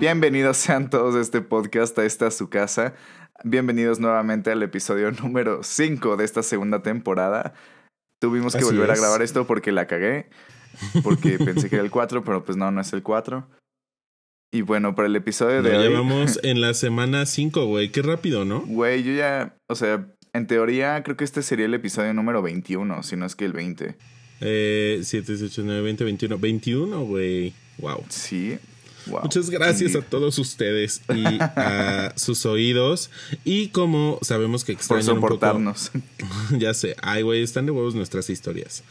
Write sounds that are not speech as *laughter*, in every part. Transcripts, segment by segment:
Bienvenidos sean todos a este podcast, a esta su casa. Bienvenidos nuevamente al episodio *laughs* número 5 de esta segunda temporada. Tuvimos que Así volver a grabar esto porque la cagué, porque pensé que era el 4, pero pues no, no es el 4. Y bueno, para el episodio de Ya hoy, llevamos en la semana 5, güey. Qué rápido, ¿no? güey, yo ya, o sea, en teoría creo que este sería el episodio número 21, si no es que el 20. Eh, 7, 18, 9, 20, 21. 21, güey. Wow. Sí. Wow. Muchas gracias a todos ustedes y *laughs* a sus oídos. Y como sabemos que por extrañan un poco... soportarnos. *laughs* ya sé. Ay, güey, están de huevos nuestras historias.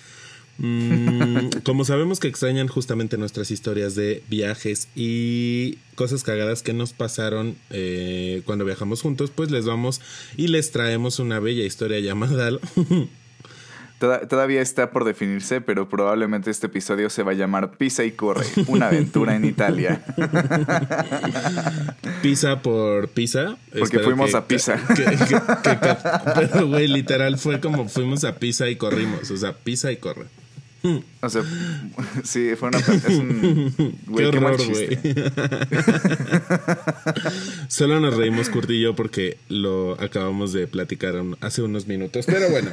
Mm, como sabemos que extrañan justamente nuestras historias de viajes y cosas cagadas que nos pasaron eh, cuando viajamos juntos, pues les vamos y les traemos una bella historia llamada *laughs* Toda- todavía está por definirse, pero probablemente este episodio se va a llamar Pisa y corre, una aventura en Italia. *laughs* Pisa por Pisa. Porque Espero fuimos que- a Pisa. que- pero, güey, literal fue como fuimos a Pisa y corrimos. O sea, Pisa y corre. O sea, *laughs* sí, fue una... Es un... *laughs* Güey, qué horror, güey. *laughs* Solo nos reímos yo porque lo acabamos de platicar hace unos minutos. Pero bueno.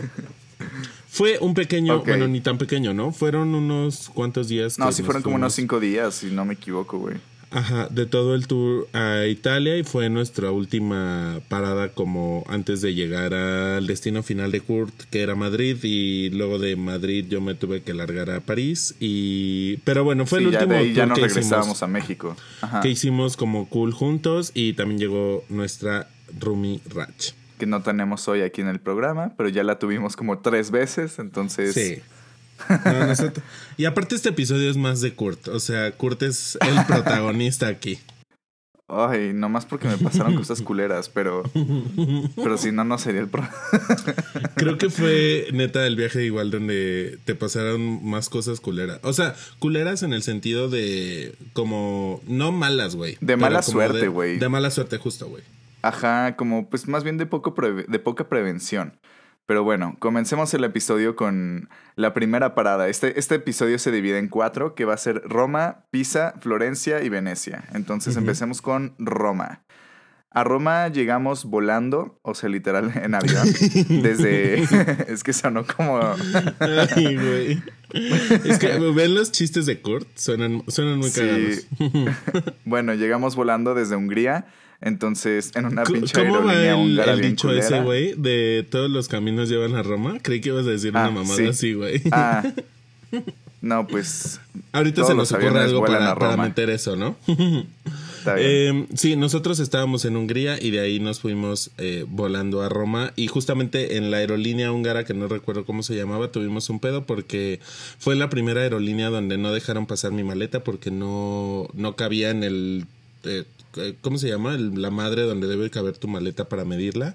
Fue un pequeño, bueno, ni tan pequeño, ¿no? Fueron unos cuantos días. No, sí fueron como unos cinco días, si no me equivoco, güey. Ajá, de todo el tour a Italia y fue nuestra última parada como antes de llegar al destino final de Kurt, que era Madrid, y luego de Madrid yo me tuve que largar a París y... Pero bueno, fue Sí, el ya último de ahí ya tour nos que regresábamos hicimos, a México. Ajá. que hicimos como cool juntos y también llegó nuestra Rumi Rach. Que no tenemos hoy aquí en el programa, pero ya la tuvimos como tres veces, entonces... Sí. *laughs* No, Y aparte este episodio es más de Kurt, o sea, Kurt es el protagonista aquí. Ay, nomás porque me pasaron *laughs* cosas culeras, pero... Pero si no, no sería el... Pro... *laughs* Creo que fue neta el viaje igual donde te pasaron más cosas culeras. O sea, culeras en el sentido de como no malas, güey. De mala suerte, de- güey. De, mala suerte, justo, güey. Ajá, como pues más bien de, poco preve- de poca prevención. Pero bueno, comencemos el episodio con la primera parada. Este, este episodio se divide en cuatro, que va a ser Roma, Pisa, Florencia y Venecia. Entonces empecemos con Roma. A Roma llegamos volando, o sea, literal en avión, *laughs* desde... *laughs* es que sonó como... Ay, güey. Es que ven los chistes de Kurt, suenan, suenan muy Sí. cagados. *laughs* bueno, llegamos volando desde Hungría, entonces en una pinche ¿Cómo va aerolínea el, húngara el bien dicho culera. ese, güey? De todos los caminos llevan a Roma. Creí que ibas a decir Ah, una mamada sí. así, güey. Ah, *laughs* no, pues Ahorita se nos ocurre algo para, meter eso, ¿no? *laughs* está bien. Eh, sí, nosotros estábamos en Hungría y de ahí nos fuimos eh, volando a Roma y justamente en la aerolínea húngara que no recuerdo cómo se llamaba tuvimos un pedo porque fue la primera aerolínea donde no dejaron pasar mi maleta porque no, no cabía en el... eh, ¿Cómo se llama? El- la madre donde debe caber tu maleta para medirla.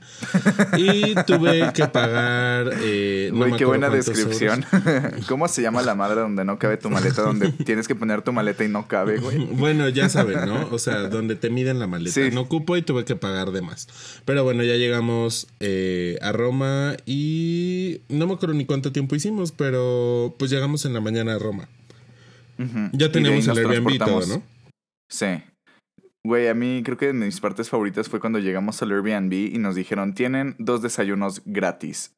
Y tuve que pagar... eh, no me qué buena descripción. euros. *laughs* ¿Cómo se llama la madre donde no cabe tu maleta? Donde *laughs* tienes que poner tu maleta y no cabe, güey. Bueno, ya saben, ¿no? O sea, donde te miden la maleta. Sí. No cupo y tuve que pagar de más. Pero bueno, ya llegamos eh, a Roma y no me acuerdo ni cuánto tiempo hicimos, pero pues llegamos en la mañana a Roma. Ya ahí el Airbnb todo, ¿no? Sí. Güey, a mí creo que de mis partes favoritas fue cuando llegamos al Airbnb y nos dijeron, tienen dos desayunos gratis.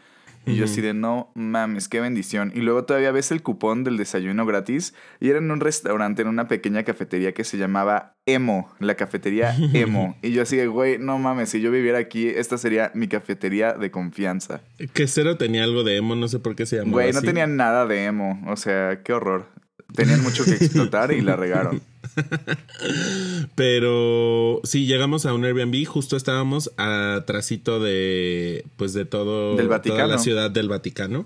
Y yo así de, no mames, qué bendición. Y luego todavía ves el cupón del desayuno gratis y era en un restaurante, en una pequeña cafetería que se llamaba Emo, la cafetería *laughs* Emo. y yo así de, güey, no mames, si yo viviera aquí, esta sería mi cafetería de confianza. Que cero tenía algo de emo, no sé por qué se llamaba Güey, no así. tenían nada de emo. O sea, qué horror. Tenían mucho que explotar y la regaron. *laughs* *laughs* Pero sí, llegamos a un Airbnb, justo estábamos atrasito de pues de todo Del toda Vaticano. la ciudad del Vaticano.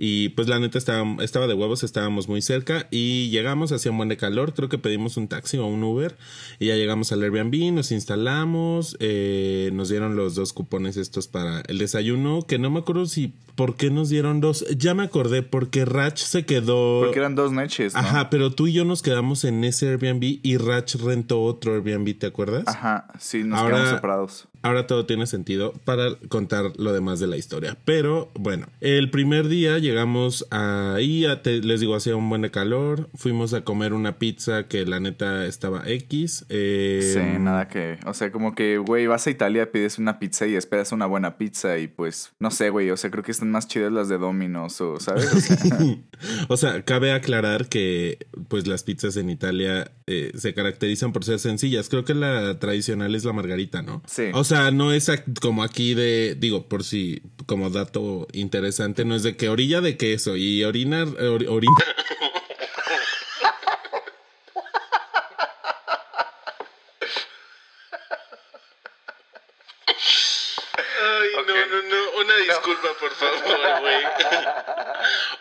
Y pues la neta estaba, estaba de huevos, estábamos muy cerca y llegamos, hacía un buen de calor, creo que pedimos un taxi o un Uber y ya llegamos al Airbnb, nos instalamos, eh, nos dieron los dos cupones estos para el desayuno, que no me acuerdo si ¿por qué nos dieron dos? Ya me acordé, porque Rach se quedó. Porque eran dos noches. ¿no? Ajá, pero tú y yo nos quedamos en ese Airbnb y Rach rentó otro Airbnb, ¿te acuerdas? Ajá, sí, nos Ahora- quedamos separados. Ahora todo tiene sentido para contar lo demás de la historia. Pero bueno, el primer día llegamos ahí, a- te- les digo, hacía un buen de calor. Fuimos a comer una pizza que la neta estaba X. eh, Sí, nada que. O sea, como que, güey, vas a Italia, pides una pizza y esperas una buena pizza y pues, no sé, güey. O sea, creo que están más chidas las de Domino's o, ¿sabes? O sea, *laughs* O sea, cabe aclarar que pues las pizzas en Italia eh, se caracterizan por ser sencillas. Creo que la tradicional es la margarita, ¿no? Sí. O sea, no es como aquí de, digo, por si, como dato interesante, no es de que orilla de queso y orina, or- *laughs* orina. Ay, no, no, no. Una disculpa, por favor, güey.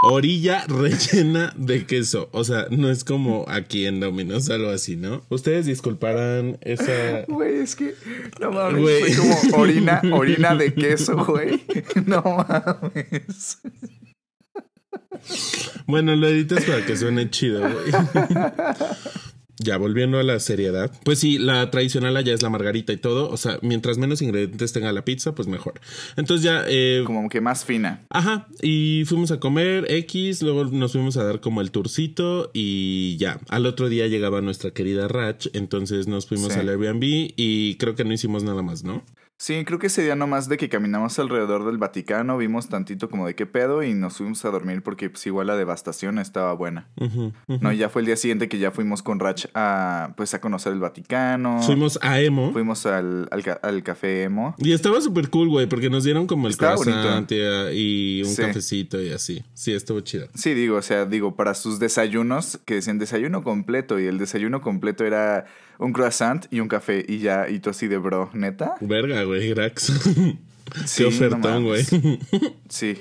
*laughs* Orilla rellena de queso. O sea, no es como aquí en Domino's, algo así, ¿no? Ustedes disculparán esa. *laughs* güey, es que. No mames, Güey. fue como orina, *laughs* orina de queso, güey. No mames. Bueno, lo editas para que suene chido, güey. Ya, volviendo a la seriedad. Pues sí, la tradicional allá es la margarita y todo. O sea, mientras menos ingredientes tenga la pizza, pues mejor. Entonces ya, eh, Como que más fina. Ajá, y fuimos a comer X, luego nos fuimos a dar como el tourcito y ya. Al otro día llegaba nuestra querida Rach, entonces nos fuimos Sí. al Airbnb y creo que no hicimos nada más, ¿no? Sí, creo que ese día nomás de que caminamos alrededor del Vaticano, vimos tantito como de qué pedo y nos fuimos a dormir porque pues igual la devastación estaba buena. No, y ya fue el día siguiente que ya fuimos con Rach a pues a conocer el Vaticano. Fuimos a Emo. Fuimos al, al, ca- al café Emo. Y estaba súper cool, güey, porque nos dieron como el croissant y, y un Sí. cafecito y así. Sí, estuvo chido. Sí, digo, o sea, digo, para sus desayunos, que decían desayuno completo, y el desayuno completo era un croissant y un café, y ya, y tú así de bro, ¿neta? Verga, güey, Grax. Sí, Qué ofertón, güey. Sí,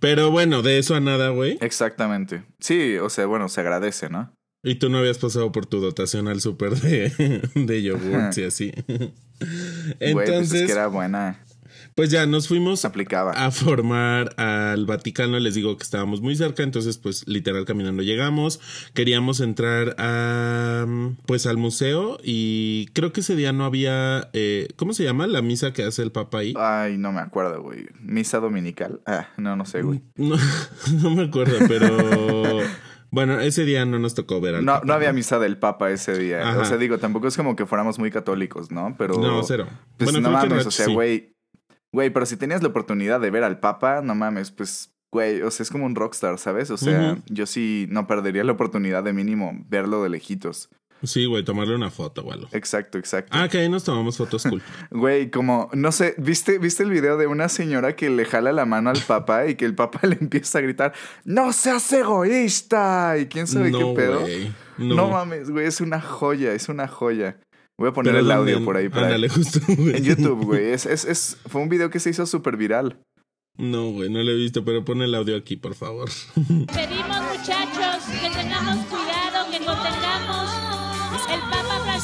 Pero bueno, de eso a nada, güey. exactamente. Sí, o sea, bueno, se agradece, ¿no? Y tú no habías pasado por tu dotación al súper de, *laughs* de yogurts y así. Güey, pues es Entonces, que era buena, pues ya nos fuimos aplicaba. a formar al Vaticano. Les digo que estábamos muy cerca, entonces pues literal caminando llegamos. Queríamos entrar a pues al museo y creo que ese día no había eh, ¿cómo se llama? La misa que hace el Papa ahí. Ay, no me acuerdo, güey. Misa dominical. Ah, no, no sé, güey. *laughs* No, no me acuerdo, pero *laughs* bueno, ese día no nos tocó ver al No, Papa, no había misa del Papa ese día. Ajá. O sea, digo, tampoco es como que fuéramos muy católicos, ¿no? Pero. No, cero. Pues bueno, no mames, o sea, sí. Güey. Pero si tenías la oportunidad de ver al Papa, no mames, pues, güey, o sea, es como un rockstar, ¿sabes? O sea, yo sí no perdería la oportunidad de mínimo verlo de lejitos. Sí, güey, tomarle una foto o algo. Exacto, exacto. Ah, que ahí nos tomamos fotos cool. *laughs* Güey, como, no sé, ¿viste, ¿viste el video de una señora que le jala la mano al Papa y que el Papa *laughs* le empieza a gritar, ¡No seas egoísta! ¿Y quién sabe no, qué pedo? No. No, mames, güey, es una joya, es una joya. Voy a poner Pero el audio por ahí para... Ándale, *laughs* justo, güey. En YouTube, güey. Es, es, es, fue un video que se hizo súper viral. No, güey, no lo he visto, pero pon el audio aquí, por favor. Pedimos muchachos que tengamos cuidado, que contengamos.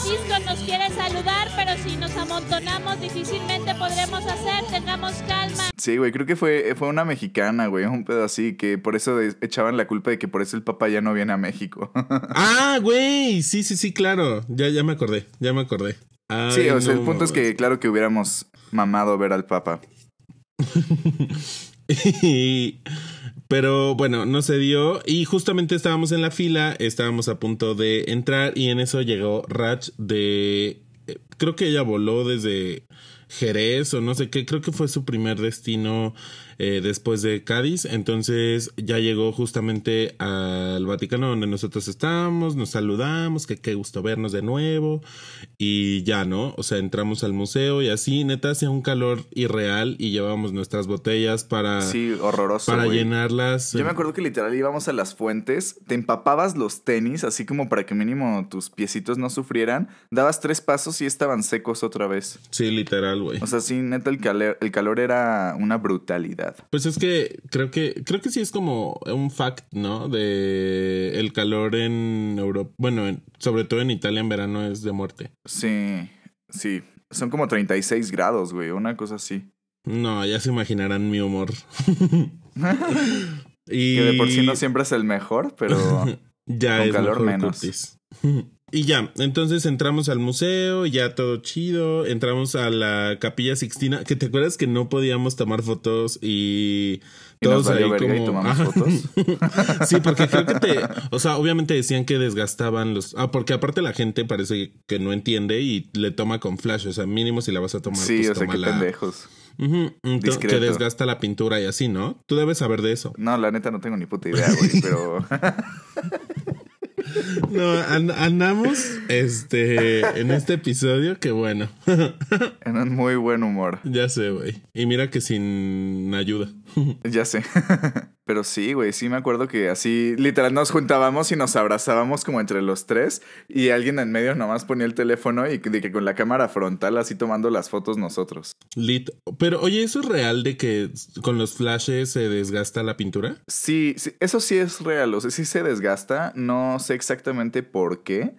Francisco nos quiere saludar, pero si nos amontonamos difícilmente podremos hacer. Tengamos calma. Sí, güey, creo que fue, fue una mexicana, güey, un pedo así, que por eso echaban la culpa de que por eso el papá ya no viene a México. *laughs* ah, güey, sí, sí, sí, claro. Ya, ya me acordé, ya me acordé. Ay, sí, o sea, no, el punto es que claro que hubiéramos mamado ver al papa. *laughs* Y- Pero bueno, no se dio y justamente estábamos en la fila, estábamos a punto de entrar y en eso llegó Rach de... eh, Creo que ella voló desde Jerez o no sé qué, creo que fue su primer destino eh, después de Cádiz, entonces ya llegó justamente al Vaticano donde nosotros estábamos, nos saludamos, que qué gusto vernos de nuevo y ya, ¿no? O sea, entramos al museo y así, neta, hacía un calor irreal y llevábamos nuestras botellas para, Sí, horroroso. para llenarlas. Yo me acuerdo que literal íbamos a las fuentes, te empapabas los tenis, así como para que mínimo tus piecitos no sufrieran, dabas tres pasos y estaban secos otra vez. Sí, literal, güey. O sea, sí, neta, el calor, el calor era una brutalidad. Pues es que creo que creo que sí es como un fact, ¿no? De el calor en Europa, bueno, en- sobre todo en Italia en verano es de muerte. Sí, sí. Son como 36 grados, güey, una cosa así. No, ya se imaginarán mi humor. *laughs* y... Que de por sí no siempre es el mejor, pero *laughs* ya con es calor menos. *laughs* Y ya, entonces entramos al museo, ya todo chido, entramos a la capilla Sixtina, que te acuerdas que no podíamos tomar fotos y todos ahí como fotos. *laughs* sí, porque creo que te, o sea, obviamente decían que desgastaban los, ah, porque aparte la gente parece que no entiende y le toma con flash, o sea, mínimo si la vas a tomar, sí, pues o sea, pendejos. que desgasta la pintura y así, ¿no? Tú debes saber de eso. No, la neta no tengo ni puta idea, güey, pero *laughs* No, andamos este, en este episodio, que bueno. en un muy buen humor. Ya sé, güey. Y mira que sin ayuda. *laughs* ya sé. *laughs* Pero sí, güey, sí me acuerdo que así, literal, nos juntábamos y nos abrazábamos como entre los tres y alguien en medio nomás ponía el teléfono y de que con la cámara frontal así tomando las fotos nosotros. Lit. Pero oye, ¿eso es real de que con los flashes se desgasta la pintura? Sí, sí eso sí es real, o sea, sí se desgasta, no sé exactamente por qué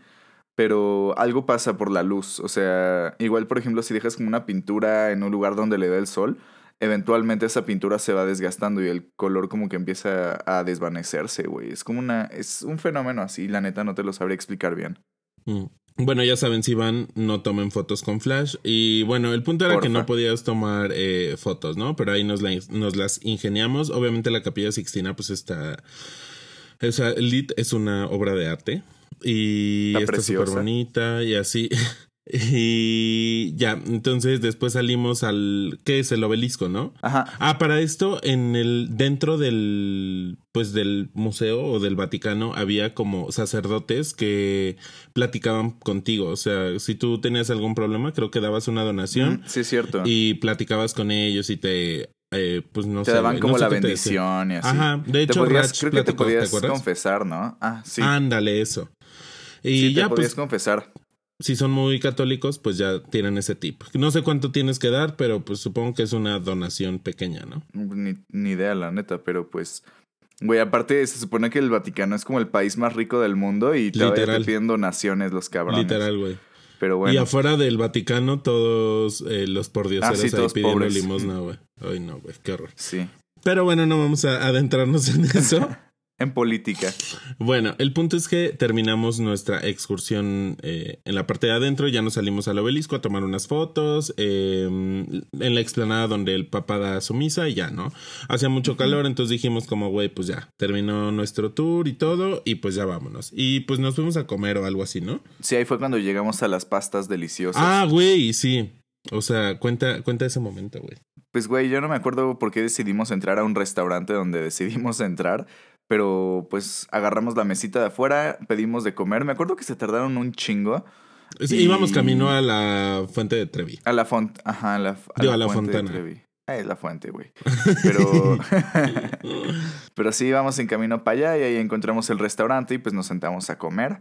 pero algo pasa por la luz. O sea, igual, por ejemplo, si dejas como una pintura en un lugar donde le da el sol, eventualmente esa pintura se va desgastando y el color como que empieza a desvanecerse, güey. Es como una, es un fenómeno así, la neta no te lo sabría explicar bien. Mm. Bueno, ya saben, si van, no tomen fotos con flash. Y bueno, el punto era que no podías tomar eh, fotos, ¿no? Pero ahí nos, nos las ingeniamos. Obviamente la capilla Sixtina, pues está... O sea, Lit es una obra de arte. Y está súper bonita y así. *laughs* Y ya, entonces después salimos al ¿qué es el obelisco, no? Ajá. Ah, para esto en el dentro del pues del museo o del Vaticano había como sacerdotes que platicaban contigo, o sea, si tú tenías algún problema, creo que dabas una donación. sí, es cierto. Y platicabas con ellos y te eh, pues no te daban como la bendición y así. Ajá, de hecho, creo que te podías confesar, ¿no? Ah, sí. Ándale, eso. Y ya te podías pues, confesar si son muy católicos, pues ya tienen ese tip. No sé cuánto tienes que dar, pero pues supongo que es una donación pequeña, ¿no? Ni, ni idea, la neta, pero pues... Güey, aparte se supone que el Vaticano es como el país más rico del mundo y todavía te piden donaciones los cabrones. Literal, güey. Pero bueno. Y afuera del Vaticano todos eh, los pordioseros ah, ahí pidiendo limosna, güey. Ay, no, güey, qué horror. Sí. Pero bueno, no vamos a adentrarnos en eso. *laughs* en política. Bueno, el punto es que terminamos nuestra excursión eh, en la parte de adentro, ya nos salimos al obelisco a tomar unas fotos, em, en la explanada donde el papá da su misa y ya, ¿no? Hacía mucho calor, entonces dijimos como, güey, pues ya, terminó nuestro tour y todo, y pues ya vámonos. Y pues nos fuimos a comer o algo así, ¿no? Sí, ahí fue cuando llegamos a las pastas deliciosas. Ah, güey, sí. O sea, cuenta, cuenta ese momento, güey. Pues, güey, yo no me acuerdo por qué decidimos entrar a un restaurante donde decidimos entrar, pero pues agarramos la mesita de afuera, pedimos de comer. Me acuerdo que se tardaron un chingo. Íbamos camino a la fuente de Trevi. A la fuente, ajá, a la, a la, fuente de Trevi. Ah, es la fuente, güey. *laughs* Pero, *laughs* pero sí íbamos en camino para allá y ahí encontramos el restaurante y pues nos sentamos a comer.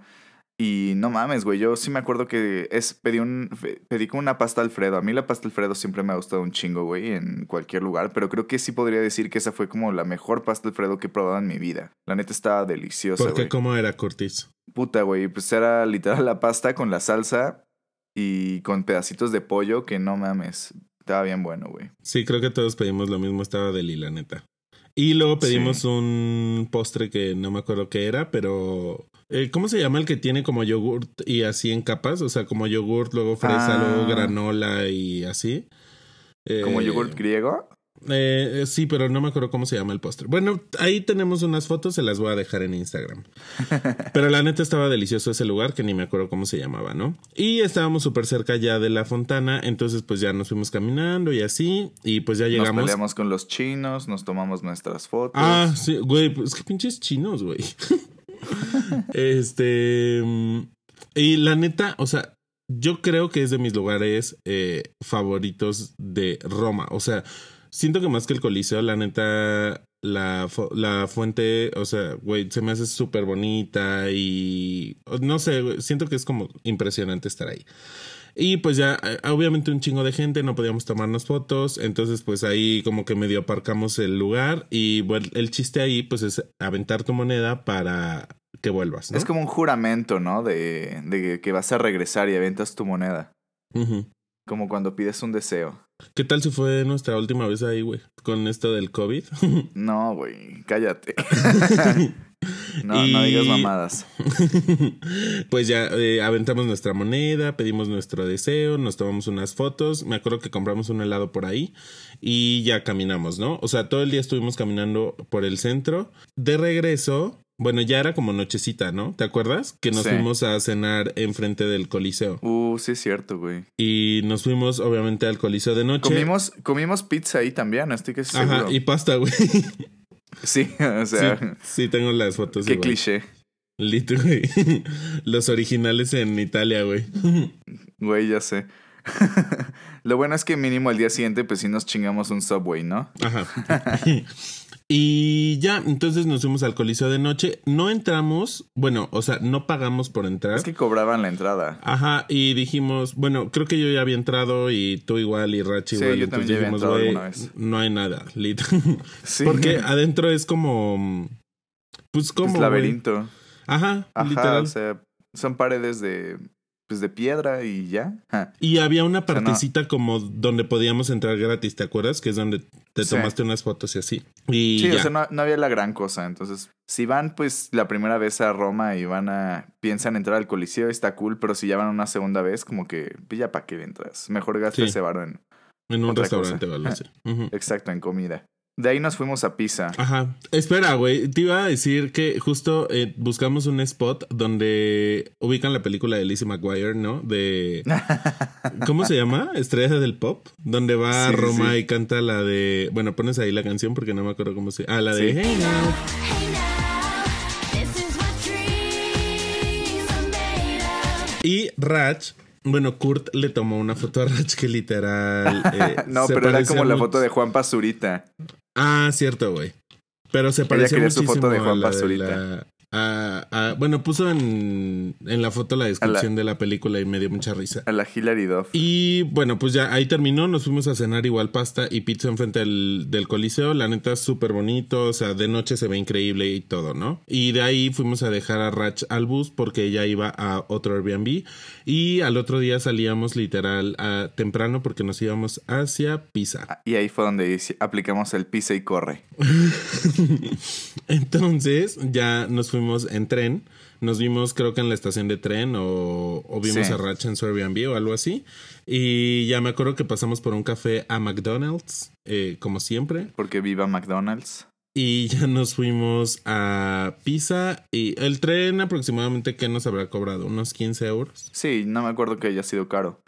Y no mames, güey, yo sí me acuerdo que es, pedí, un, pedí como una pasta Alfredo. A mí la pasta Alfredo siempre me ha gustado un chingo, güey, en cualquier lugar. Pero creo que sí podría decir que esa fue como la mejor pasta Alfredo que he probado en mi vida. La neta estaba deliciosa, ¿Por qué? ¿Cómo era, Curtis? Puta, güey, pues era literal la pasta con la salsa y con pedacitos de pollo que no mames. Estaba bien bueno, güey. Sí, creo que todos pedimos lo mismo. Estaba deli, la neta. Y luego pedimos un postre que no me acuerdo qué era, pero eh, ¿Cómo se llama el que tiene como yogurt y así en capas? O sea, como yogurt, luego fresa, luego ah. granola y así. ¿Como yogurt griego? Eh, sí, pero no me acuerdo cómo se llama el postre. Bueno, ahí tenemos unas fotos, se las voy a dejar en Instagram. *laughs* Pero la neta estaba delicioso ese lugar, que ni me acuerdo cómo se llamaba, ¿no? Y estábamos súper cerca ya de la fontana, entonces pues ya nos fuimos caminando y así, y pues ya llegamos. Nos peleamos con los chinos, nos tomamos nuestras fotos. Ah, sí, güey, pues que pinches chinos, güey. *laughs* *laughs* este. Y la neta, o sea, yo creo que es de mis lugares eh, favoritos de Roma. O sea, siento que más que el Coliseo, la neta, la, la fuente, o sea, güey, se me hace súper bonita y no sé, siento que es como impresionante estar ahí. Y pues ya, eh, obviamente un chingo de gente, no podíamos tomarnos fotos, entonces pues ahí como que medio aparcamos el lugar y bueno, el chiste ahí pues es aventar tu moneda para que vuelvas. Es como un juramento, ¿no? De, de, que vas a regresar y aventas tu moneda. Como cuando pides un deseo. ¿Qué tal si fue nuestra última vez ahí, güey? Con esto del COVID. *laughs* No, güey, cállate. *laughs* no, no digas mamadas. *laughs* pues ya eh, aventamos nuestra moneda, pedimos nuestro deseo, nos tomamos unas fotos. Me acuerdo que compramos un helado por ahí y ya caminamos, ¿no? O sea, todo el día estuvimos caminando por el centro. De regreso, bueno, ya era como nochecita, ¿no? ¿Te acuerdas? Que nos Sí. fuimos a cenar enfrente del Coliseo. Uh, sí es cierto, güey. Y nos fuimos, obviamente, al Coliseo de noche. Comimos, comimos pizza ahí también, estoy que seguro. Ajá, y pasta, güey. *laughs* Sí, *laughs* o sea, sí, sí, tengo las fotos. qué igual. cliché. Lit, güey. *laughs* Los originales en Italia, güey. *laughs* Güey, ya sé. Lo bueno es que mínimo al día siguiente, pues sí nos chingamos un subway, ¿no? Ajá. *laughs* y ya, entonces nos fuimos al Coliseo de noche. No entramos, bueno, o sea, no pagamos por entrar. Es que cobraban la entrada. Ajá, y dijimos, bueno, creo que yo ya había entrado y tú igual y Rachi Sí, igual. yo entonces también dijimos, entrado güey, alguna vez. no hay nada, *laughs* lit. Sí. Porque *laughs* adentro es como, pues como... es laberinto. Ajá, Ajá, literal. o sea, son paredes de, pues de piedra y ya. Ja. Y había una sea, no- partecita como donde podíamos entrar gratis, ¿te acuerdas? Que es donde te Sí. tomaste unas fotos y así. Y Sí, ya. o sea, no, no había la gran cosa. Entonces, si van pues la primera vez a Roma y van a, piensan entrar al Coliseo, está cool, pero si ya van una segunda vez, como que, pues ya para qué entras. Mejor gasta Sí. ese varo en, en un restaurante cosa. así. Ujú. exacto, en comida. De ahí nos fuimos a Pisa. Ajá. Espera, güey. Te iba a decir que justo eh, buscamos un spot donde ubican la película de Lizzie McGuire, ¿no? De. *laughs* ¿Cómo se llama? Estrella del Pop. Donde va a Sí, Roma sí. y canta la de. Bueno, pones ahí la canción porque no me acuerdo cómo se. Ah, la de. Sí. Hey now. Y Rach. Bueno, Kurt le tomó una foto a Rach que literal. eh, *laughs* no, se pero era como la foto de Juan Pazurita. Ah, cierto, güey. Pero se parecía su muchísimo foto de a la- a- a- bueno, puso en, en la foto la descripción de la película y me dio mucha risa. A la Hilary Duff. Y bueno, pues ya ahí terminó. Nos fuimos a cenar igual pasta y pizza enfrente del, del Coliseo. La neta es súper bonito. O sea, de noche se ve increíble y todo, ¿no? Y de ahí fuimos a dejar a Rach al bus porque ella iba a otro Airbnb. Y al otro día salíamos literal a, temprano porque nos íbamos hacia Pisa. Y ahí fue donde aplicamos el pisa y corre. *laughs* Entonces ya nos fuimos en tren. Nos vimos creo que en la estación de tren o, o vimos Sí. a Rach en su Airbnb o algo así. Y ya me acuerdo que pasamos por un café a McDonald's, eh, como siempre. Porque viva McDonald's. Y ya nos fuimos a Pisa. Y el tren aproximadamente, ¿qué nos habrá cobrado? ¿Unos 15 euros? Sí, no me acuerdo que haya sido caro.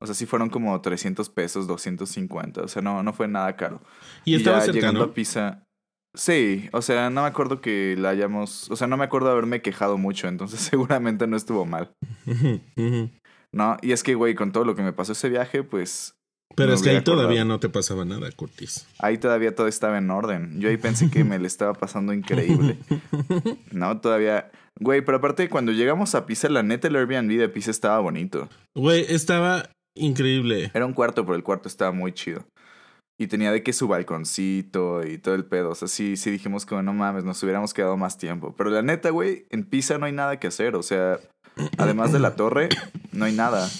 O sea, sí fueron como 300 pesos, 250. O sea, no, no fue nada caro. Y estaba ya cerca, llegando ¿no? a Pisa. Sí, o sea, no me acuerdo que la hayamos. O sea, no me acuerdo haberme quejado mucho, entonces *laughs* seguramente no estuvo mal. No, y es que, güey, con todo lo que me pasó ese viaje, pues Pero es que ahí acordado. todavía no te pasaba nada, Curtis. ahí todavía todo estaba en orden. Yo ahí pensé que me le estaba pasando increíble. *laughs* No, todavía. Güey, pero aparte, cuando llegamos a Pisa, la neta, el Airbnb de Pisa estaba bonito. Güey, estaba increíble. Era un cuarto, pero el cuarto estaba muy chido. Y tenía de que su balconcito y todo el pedo. O sea, sí, sí dijimos que no mames, nos hubiéramos quedado más tiempo. Pero la neta, güey, en Pisa no hay nada que hacer. O sea, además de la torre, no hay nada.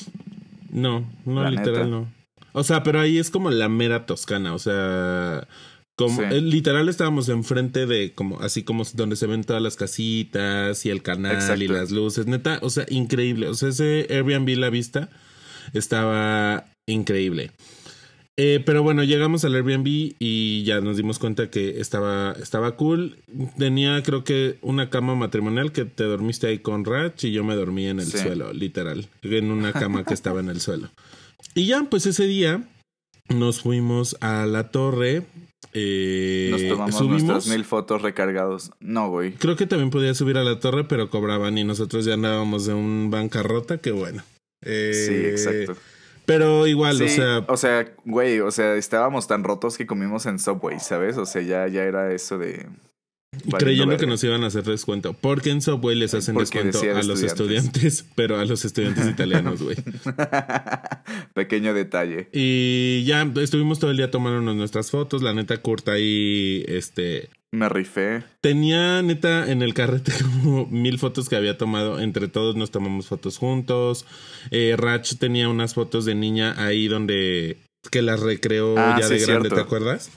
No, no, La literal neta. no. O sea, pero ahí es como la mera Toscana, o sea, como Sí. eh, literal estábamos enfrente de como así como donde se ven todas las casitas y el canal y las luces, neta, o sea, increíble. O sea, ese Airbnb la vista estaba increíble. Eh, pero bueno, llegamos al Airbnb y ya nos dimos cuenta que estaba, estaba cool. Tenía creo que una cama matrimonial que te dormiste ahí con Rach y yo me dormí en el Sí. suelo, literal. En una cama que estaba en el suelo. Y ya, pues ese día nos fuimos a la torre. eh, Nos tomamos subimos. nuestras mil fotos recargados. No, güey. Creo que también podía subir a la torre, pero cobraban y nosotros ya andábamos de un bancarrota, que bueno. Eh, Sí, exacto. Pero igual, Sí, o sea, o sea, güey, o sea, estábamos tan rotos que comimos en Subway, ¿sabes? O sea, ya, ya era eso de... creyendo que nos iban a hacer descuento. Porque en Subway les hacen Porque descuento a los estudiantes. estudiantes, *laughs* pero a los estudiantes italianos, güey. *laughs* Pequeño detalle. Y ya estuvimos todo el día tomándonos nuestras fotos. La neta, Kurt ahí, este, Me rifé. Tenía neta en el carrete *laughs* como mil fotos que había tomado. Entre todos nos tomamos fotos juntos. Eh, Rach tenía unas fotos de niña ahí donde que las recreó Ah, ya sí, de grande, cierto. ¿te acuerdas?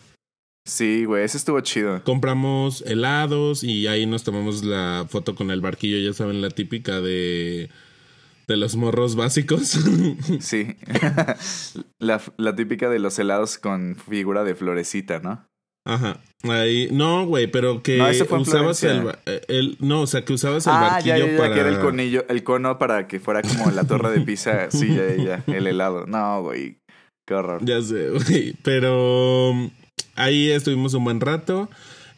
Sí, güey, ese estuvo chido. Compramos helados y ahí nos tomamos la foto con el barquillo, ya saben, la típica de, de los morros básicos. *laughs* Sí. *laughs* la, la típica de los helados con figura de florecita, ¿no? Ajá. Ahí, no, güey, pero que No, usabas Florencia. eh, el- no, o sea, que usabas el ah, barquillo ya, ya, ya, para que era el conillo, el cono para que fuera como la torre de pizza. *laughs* Sí, ya, ya, ya, el helado. No, güey, qué horror. Ya sé, *laughs* güey. Pero um, ahí estuvimos un buen rato.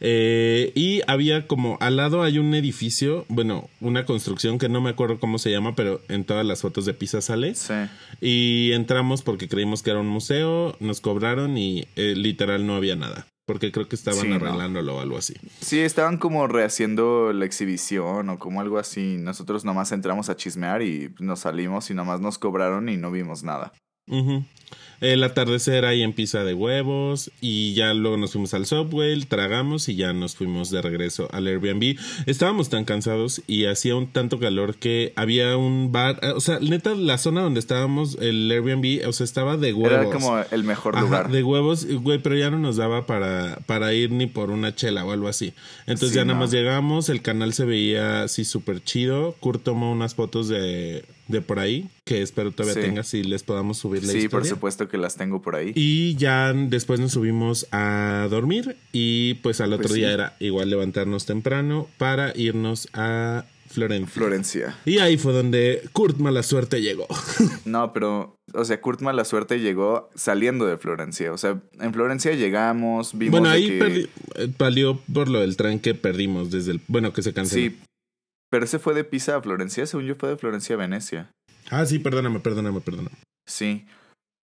eh, y había como al lado hay un edificio, bueno, una construcción que no me acuerdo cómo se llama, pero en todas las fotos de Pisa sale. Sí. Y entramos porque creímos que era un museo, nos cobraron y eh, literal no había nada. Porque creo que estaban Sí, no. arreglándolo o algo así. Sí, estaban como rehaciendo la exhibición o como algo así. Nosotros nomás entramos a chismear y nos salimos y nomás nos cobraron y no vimos nada. Ujú. El atardecer ahí en pizza de huevos y ya luego nos fuimos al Subway, tragamos y ya nos fuimos de regreso al Airbnb. Estábamos tan cansados y hacía un tanto calor que había un bar, eh, o sea, neta la zona donde estábamos el Airbnb, o sea, estaba de huevos. Era como el mejor Ajá, lugar. de huevos, güey, pero ya no nos daba para, para ir ni por una chela o algo así. Entonces Sí, ya nada no. más llegamos, el canal se veía así súper chido. Kurt tomó unas fotos de, de por ahí, que espero todavía Sí. tengas y les podamos subir la Sí, por historia. supuesto que las tengo por ahí. Y ya después nos subimos a dormir y pues al otro Pues sí. día era igual levantarnos temprano para irnos a Florencia. Florencia. Y ahí fue donde Kurt mala suerte llegó. *laughs* No, pero, o sea, Kurt Mala Suerte llegó saliendo de Florencia. O sea, en Florencia llegamos, vimos bueno, ahí que- perdi- eh, valió por lo del tren que perdimos desde el... Bueno, que se canceló. Sí, pero ese fue de Pisa a Florencia. Según yo, fue de Florencia a Venecia. Ah, sí, perdóname, perdóname, perdóname. Sí.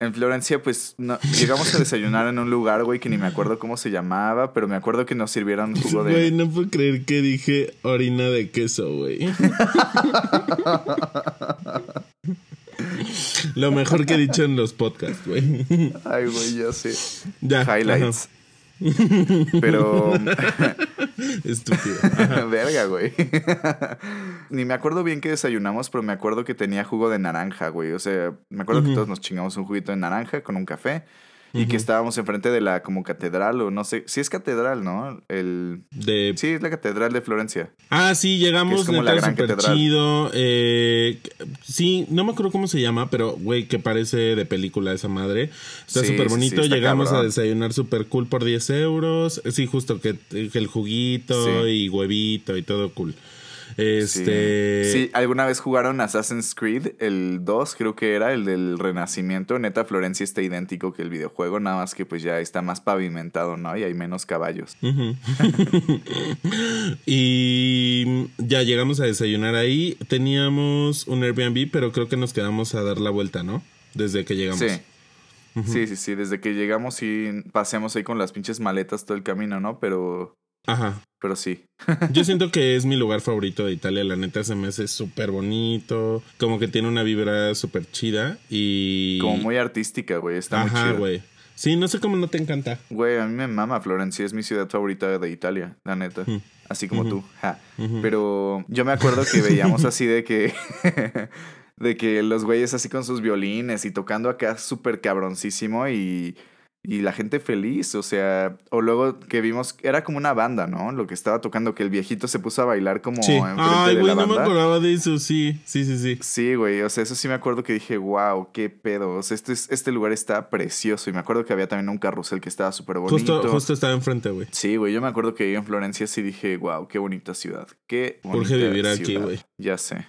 En Florencia, pues, no, llegamos a desayunar en un lugar, güey, que ni me acuerdo cómo se llamaba, pero me acuerdo que nos sirvieron *laughs* jugo de... Güey, no puedo creer que dije orina de queso, güey. *laughs* Lo mejor que he dicho en los podcasts, güey. Ay, güey, ya sé. Ya. Highlights. *laughs* Pero... *laughs* Estúpido. *laughs* Verga, güey. Ni me acuerdo bien qué desayunamos, pero me acuerdo que tenía jugo de naranja, güey. O sea, me acuerdo que todos nos chingamos un juguito de naranja con un café. Y que estábamos enfrente de la como catedral o no sé. Sí es catedral, ¿no? El... De... Sí, es la catedral de Florencia. Ah, sí, llegamos es como la gran catedral. chido. Eh, sí, no me acuerdo cómo se llama, pero güey, que parece de película esa madre. Está súper sí, bonito. sí, está llegamos a desayunar súper cool por 10 euros. Sí, justo que, que el juguito y huevito y todo cool. Este. Sí. Sí, alguna vez jugaron Assassin's Creed, el 2 creo que era, el del Renacimiento. Neta, Florencia está idéntico que el videojuego, nada más que pues ya está más pavimentado, ¿no? Y hay menos caballos. *laughs* Y ya llegamos a desayunar ahí. Teníamos un Airbnb, pero creo que nos quedamos a dar la vuelta, ¿no? Desde que llegamos. Sí. Sí, sí, sí. Desde que llegamos y paseamos ahí con las pinches maletas todo el camino, ¿no? Pero, Ajá. pero sí. Yo *laughs* siento que es mi lugar favorito de Italia. La neta se me hace súper bonito. Como que tiene una vibra súper chida. Y. Como muy artística, güey. Está muy chido. güey. Sí, no sé cómo no te encanta. Güey, a mí me mama Florencia, es mi ciudad favorita de Italia, la neta. Así como tú. Ja. Pero yo me acuerdo que veíamos *laughs* así de que. *laughs* de que los güeyes así con sus violines y tocando acá súper cabroncísimo y. Y la gente feliz, o sea, o luego que vimos, era como una banda, ¿no? Lo que estaba tocando, que el viejito se puso a bailar como Sí. enfrente Ay, de güey, la no me acordaba de eso. Sí, sí, sí, sí. Sí, güey, o sea, eso sí me acuerdo que dije, wow, qué pedo. O sea, este, es- este lugar está precioso. Y me acuerdo que había también un carrusel que estaba súper bonito. Justo, justo estaba enfrente, güey. Sí, güey, yo me acuerdo que yo en Florencia sí dije, wow, qué bonita ciudad. Qué bonita Urge vivir aquí, ciudad". güey. Ya sé.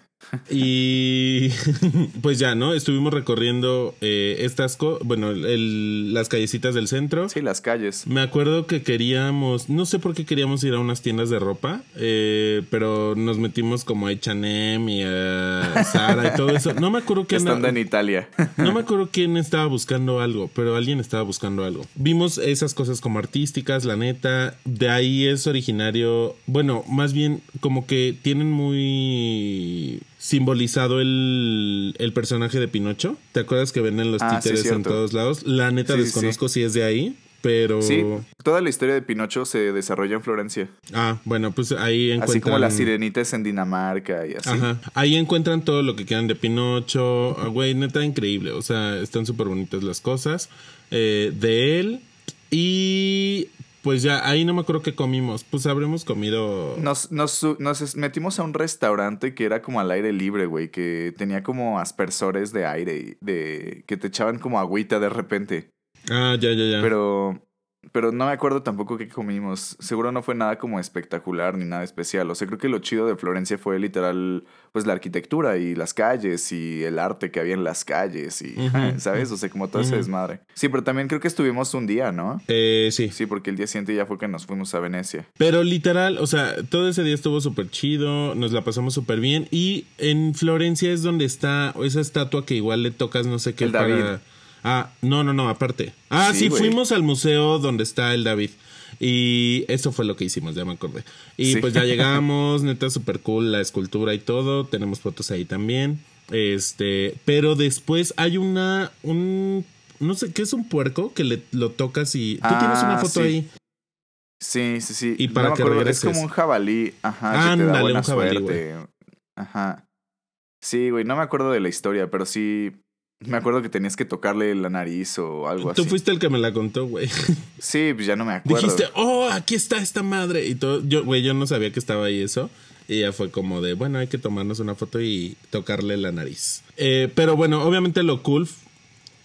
Y *laughs* pues ya, ¿no? Estuvimos recorriendo eh, estas, co- bueno, el- las callecitas del centro. Sí, las calles. Me acuerdo que queríamos, no sé por qué queríamos ir a unas tiendas de ropa, eh, pero nos metimos como a H&M y a Zara y todo eso. No me acuerdo quién, Estando en Italia. no me acuerdo quién estaba buscando algo, pero alguien estaba buscando algo. Vimos esas cosas como artísticas, la neta. De ahí es originario, bueno, más bien como que tienen muy simbolizado el, el personaje de Pinocho. ¿Te acuerdas que ven en los Ah, sí, títeres en todos lados? La neta Sí, sí, desconozco si es de ahí, Pero. Sí, toda la historia de Pinocho se desarrolla en Florencia. Ah, bueno, pues ahí encuentran. Así como la sirenita es en Dinamarca y así. Ajá. Ahí encuentran todo lo que quieran de Pinocho. Ah, Güey, neta, increíble. O sea, están súper bonitas las cosas eh, de él. Y pues ya, ahí no me acuerdo qué comimos. Pues habremos comido. Nos, nos, metimos a un restaurante que era como al aire libre, güey, que tenía como aspersores de aire, y de que te echaban como agüita de repente. Ah, ya, ya, ya. Pero, pero no me acuerdo tampoco qué comimos. Seguro no fue nada como espectacular ni nada especial. O sea, creo que lo chido de Florencia fue literal, pues la arquitectura y las calles y el arte que había en las calles y. *laughs* ¿sabes? O sea, como todo ese desmadre. Sí, pero también creo que estuvimos un día, ¿no? Eh, sí. Sí, porque el día siguiente ya fue que nos fuimos a Venecia. Pero literal, o sea, todo ese día estuvo súper chido, nos la pasamos súper bien. Y en Florencia es donde está esa estatua que igual le tocas no sé qué El David. Ah, no, no, no, aparte. Ah, Sí, fuimos al museo donde está el David. Y eso fue lo que hicimos, ya me acordé. Y Sí. pues ya *laughs* llegamos, neta, súper cool la escultura y todo. Tenemos fotos ahí también. Este, pero después hay una, un, no sé, ¿qué es un puerco? Que le, lo tocas y... Tú tienes una Ah, foto sí. ahí. Sí, sí, sí. Y para me que acuerdo, regreses. Es como un jabalí. Ajá. que te Ándale, da buena un jabalí. Ajá. Sí, güey, no me acuerdo de la historia, pero sí. Me acuerdo que tenías que tocarle la nariz o algo Tú así. fuiste el que me la contó, güey. Sí, pues ya no me acuerdo. Dijiste, oh, aquí está esta madre. Y todo, yo, güey, yo no sabía que estaba ahí eso. Y ya fue como de, bueno, hay que tomarnos una foto y tocarle la nariz. Eh, pero bueno, obviamente lo cool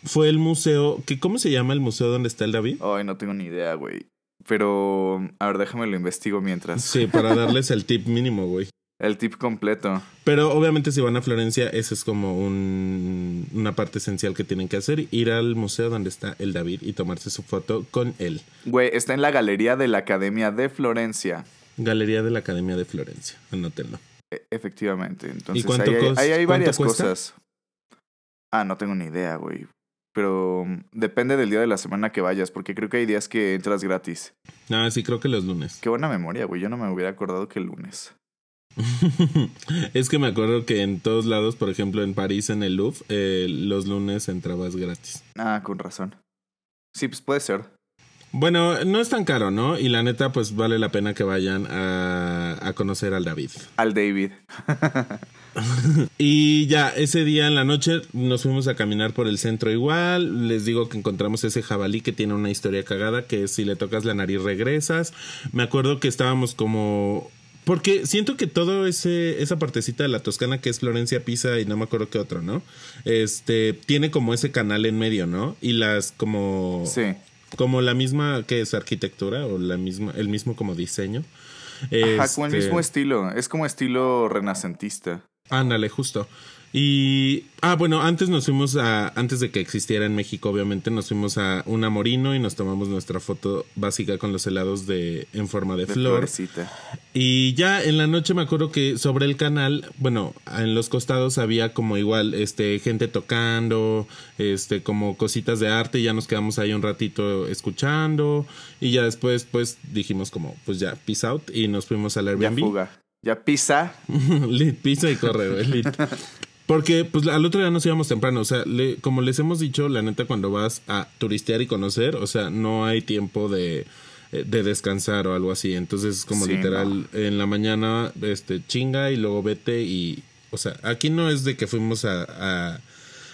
fue el museo. Que, ¿Cómo se llama el museo donde está el David? Ay, no tengo ni idea, güey. Pero, a ver, déjame lo investigo mientras. Sí, para darles el tip mínimo, güey. El tip completo. Pero obviamente si van a Florencia, esa es como un, una parte esencial que tienen que hacer. Ir al museo donde está el David y tomarse su foto con él. Güey, está en la galería de la Academia de Florencia. Galería de la Academia de Florencia. Anótenlo. E- efectivamente. Entonces, cuánto ahí, hay- ahí hay varias cuesta? cosas. Ah, no tengo ni idea, güey. Pero mm, depende del día de la semana que vayas, porque creo que hay días que entras gratis. Ah, sí, creo que los lunes. Qué buena memoria, güey. Yo no me hubiera acordado que el lunes. *laughs* es que me acuerdo que en todos lados, por ejemplo en París, en el Louvre, eh, los lunes entrabas gratis. Ah, con razón. Sí, pues puede ser. Bueno, no es tan caro, ¿no? Y la neta, pues vale la pena que vayan a, a conocer al David. Al David. *laughs* Y ya, ese día en la noche nos fuimos a caminar por el centro igual. Les digo que encontramos ese jabalí que tiene una historia cagada, que si le tocas la nariz regresas. Me acuerdo que estábamos como... Porque siento que todo ese esa partecita de la Toscana que es Florencia Pisa y no me acuerdo qué otro, ¿no? Este tiene como ese canal en medio, ¿no? Y las como Sí. como la misma que es arquitectura o la misma el mismo como diseño. Ajá, con el Este, mismo estilo. Es como estilo renacentista. Ándale, justo. Y ah, bueno, antes nos fuimos a antes de que existiera en México, obviamente, nos fuimos a una Morino y nos tomamos nuestra foto básica con los helados de en forma de, De flor. florecita. Y ya en la noche me acuerdo que sobre el canal, bueno, en los costados había como igual este gente tocando, este como cositas de arte, y ya nos quedamos ahí un ratito escuchando y ya después pues dijimos como pues ya peace out y nos fuimos al Ya Airbnb. fuga. Ya pisa. *laughs* lit, pisa y corre, güey, lit. *laughs* Porque pues al otro día nos íbamos temprano, o sea, le- como les hemos dicho, la neta cuando vas a turistear y conocer, o sea, no hay tiempo de, eh, de descansar o algo así, entonces es como Sí, literal en la mañana este chinga y luego vete y, o sea, aquí no es de que fuimos a, a,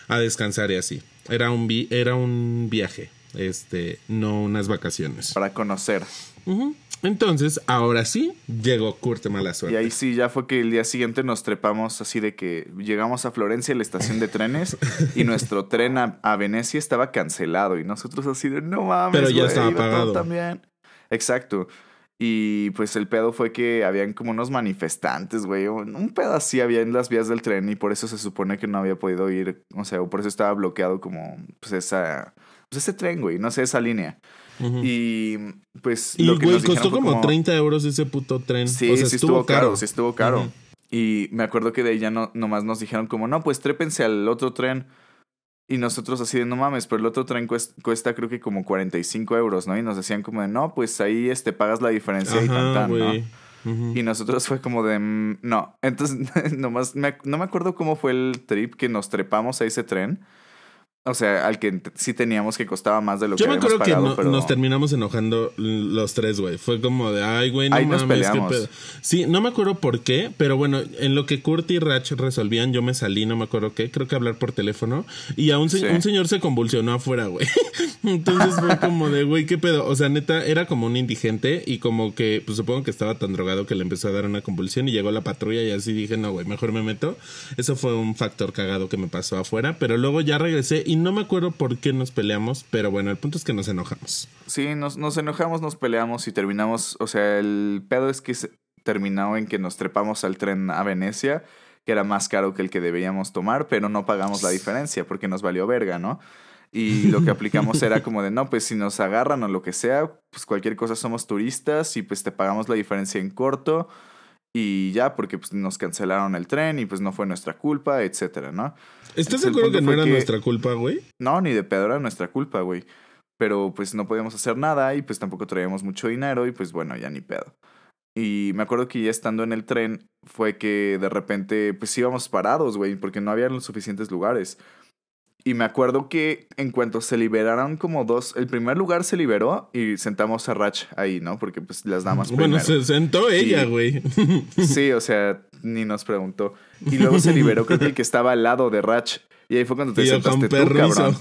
a descansar y así, era un vi- era un viaje, este, no unas vacaciones. Para conocer. Ujú. Entonces, ahora sí, llegó Curte Mala Y ahí sí, ya fue que el día siguiente nos trepamos así de que llegamos a Florencia, la estación de trenes, y nuestro tren a, a Venecia estaba cancelado. Y nosotros así de, no mames, Pero ya estaba pagado. También. Exacto. Y pues el pedo fue que habían como unos manifestantes, güey. Un un pedo así había en las vías del tren y por eso se supone que no había podido ir. O sea, por eso estaba bloqueado como pues esa... Pues ese tren, güey. No sé, esa línea. Y pues... Y, lo que güey, nos dijeron costó como 30 euros ese puto tren. Sí, o sea, sí estuvo caro, sí estuvo caro. Y me acuerdo que de ahí ya no, nomás nos dijeron como, no, pues trépense al otro tren. Y nosotros así de, no mames, pero el otro tren cuesta, cuesta creo que como 45 euros, ¿no? Y nos decían como de, no, pues ahí este, pagas la diferencia y tan, tan, ¿no? Y nosotros fue como de, "Mm, no. Entonces, *laughs* nomás, me no me acuerdo cómo fue el trip que nos trepamos a ese tren. O sea, al que sí teníamos que costaba más de lo Yo que me acuerdo que pagado, no- pero... nos terminamos enojando los tres, güey. Fue como de, ay, güey, no Ahí nos mames, qué pedo. Sí, no me acuerdo por qué, pero bueno, en lo que Kurt y Rach resolvían, yo me salí, no me acuerdo qué, creo que hablar por teléfono. Y a un, se- Sí. un señor se convulsionó afuera, güey. *laughs* Entonces fue como de, güey, qué pedo. O sea, neta, era como un indigente y como que, pues supongo que estaba tan drogado que le empezó a dar una convulsión y llegó la patrulla y así dije, no, güey, mejor me meto. Eso fue un factor cagado que me pasó afuera, pero luego ya regresé y no me acuerdo por qué nos peleamos, pero bueno, el punto es que nos enojamos. Sí, nos, nos enojamos, nos peleamos y terminamos. O sea, el pedo es que se terminó en que nos trepamos al tren a Venecia, que era más caro que el que debíamos tomar, pero no pagamos la diferencia porque nos valió verga, ¿no? Y lo que aplicamos era como de, no, pues si nos agarran o lo que sea, pues cualquier cosa somos turistas y pues te pagamos la diferencia en corto y ya, porque pues nos cancelaron el tren y pues no fue nuestra culpa, etcétera, ¿no? ¿Estás seguro que no era que- nuestra culpa, güey? No, ni de pedo era nuestra culpa, güey. Pero pues no podíamos hacer nada y pues tampoco traíamos mucho dinero y pues bueno, ya ni pedo. Y me acuerdo que ya estando en el tren fue que de repente pues íbamos parados, güey, porque no había los suficientes lugares. Y me acuerdo que en cuanto se liberaron como dos, el primer lugar se liberó y sentamos a Rach ahí, ¿no? Porque pues las damas Bueno, primero. se sentó ella, güey. *laughs* Sí, o sea, ni nos preguntó. Y luego se liberó, creo que el que estaba al lado de Rach. Y ahí fue cuando te Y sentaste tú, cabrón.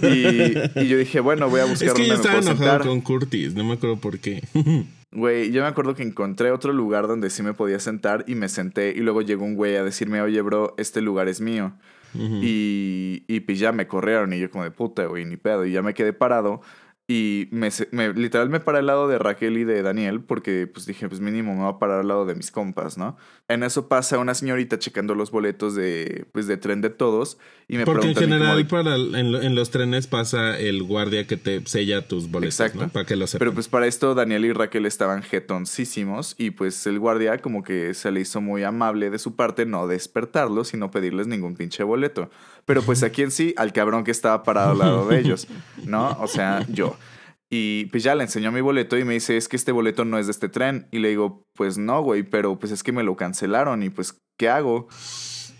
Y, y yo dije, bueno, voy a buscar Es que yo estaba enojado sentar. con Curtis, no me acuerdo por qué. *laughs* Güey, yo me acuerdo que encontré otro lugar donde sí me podía sentar y me senté. Y luego llegó un güey a decirme, oye, bro, este lugar es mío. Y, y pues ya me corrieron y yo como de puta, güey, ni pedo. Y ya me quedé parado. Y me, me- literal me paré al lado de Raquel y de Daniel porque pues dije, pues mínimo me voy a parar al lado de mis compas, ¿no? En eso pasa una señorita checando los boletos de, pues, de tren de todos y me Porque en general de- para el- en, en los trenes pasa el guardia que te sella tus boletos, Exacto. ¿no? Para que lo sepan. Pero pues para esto Daniel y Raquel estaban jetoncísimos y pues el guardia como que se le hizo muy amable de su parte no despertarlos y no pedirles ningún pinche boleto. Pero pues aquí en sí, al cabrón que estaba parado al lado de ellos, ¿no? O sea, yo. Y pues ya le enseñó mi boleto y me dice, es que este boleto no es de este tren. Y le digo, pues no, güey, pero pues es que me lo cancelaron y pues, ¿qué hago?